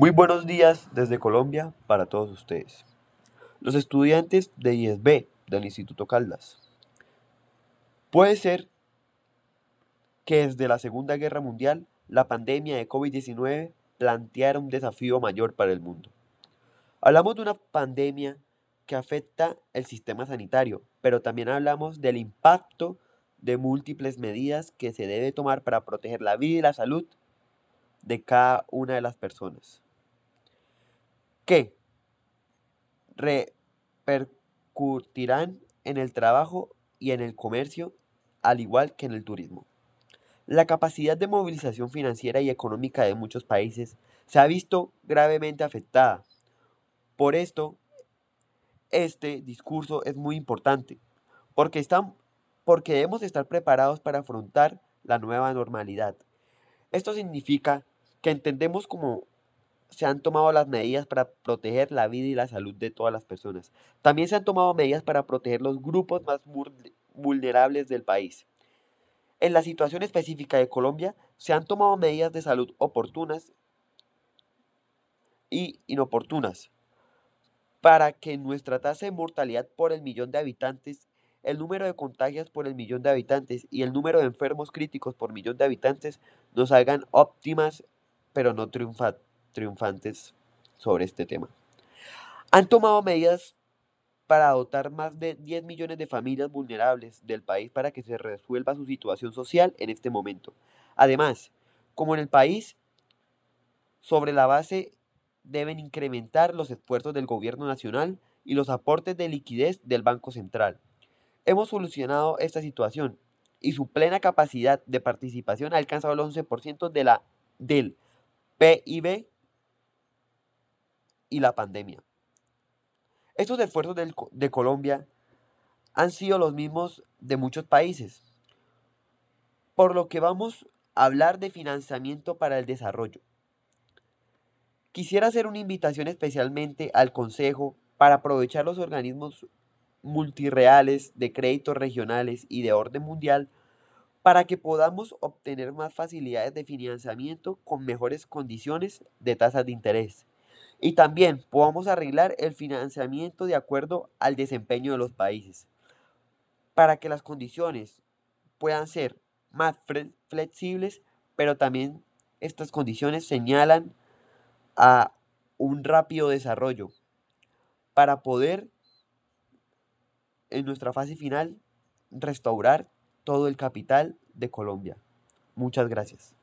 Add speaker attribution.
Speaker 1: Muy buenos días desde Colombia para todos ustedes. Los estudiantes de ISB del Instituto Caldas. Puede ser que desde la Segunda Guerra Mundial la pandemia de COVID-19 planteara un desafío mayor para el mundo. Hablamos de una pandemia que afecta el sistema sanitario, pero también hablamos del impacto de múltiples medidas que se debe tomar para proteger la vida y la salud de cada una de las personas. Que repercutirán en el trabajo y en el comercio, al igual que en el turismo. La capacidad de movilización financiera y económica de muchos países se ha visto gravemente afectada. Por esto, este discurso es muy importante, porque, están, porque debemos estar preparados para afrontar la nueva normalidad. Esto significa que entendemos cómo se han tomado las medidas para proteger la vida y la salud de todas las personas. También se han tomado medidas para proteger los grupos más vulnerables del país. En la situación específica de Colombia, se han tomado medidas de salud oportunas y inoportunas para que nuestra tasa de mortalidad por el millón de habitantes, el número de contagios por el millón de habitantes y el número de enfermos críticos por millón de habitantes nos hagan óptimas, pero no triunfantes sobre este tema. Han tomado medidas para dotar más de 10 millones de familias vulnerables del país para que se resuelva su situación social en este momento. Además, como en el país, sobre la base deben incrementar los esfuerzos del gobierno nacional y los aportes de liquidez del Banco Central. Hemos solucionado esta situación y su plena capacidad de participación ha alcanzado el 11% de la, del PIB y la pandemia. Estos esfuerzos de Colombia han sido los mismos de muchos países, por lo que vamos a hablar de financiamiento para el desarrollo. Quisiera hacer una invitación especialmente al Consejo para aprovechar los organismos multireales de créditos regionales y de orden mundial para que podamos obtener más facilidades de financiamiento con mejores condiciones de tasas de interés. Y también podamos arreglar el financiamiento de acuerdo al desempeño de los países, para que las condiciones puedan ser más flexibles, pero también estas condiciones señalan a un rápido desarrollo para poder en nuestra fase final restaurar todo el capital de Colombia. Muchas gracias.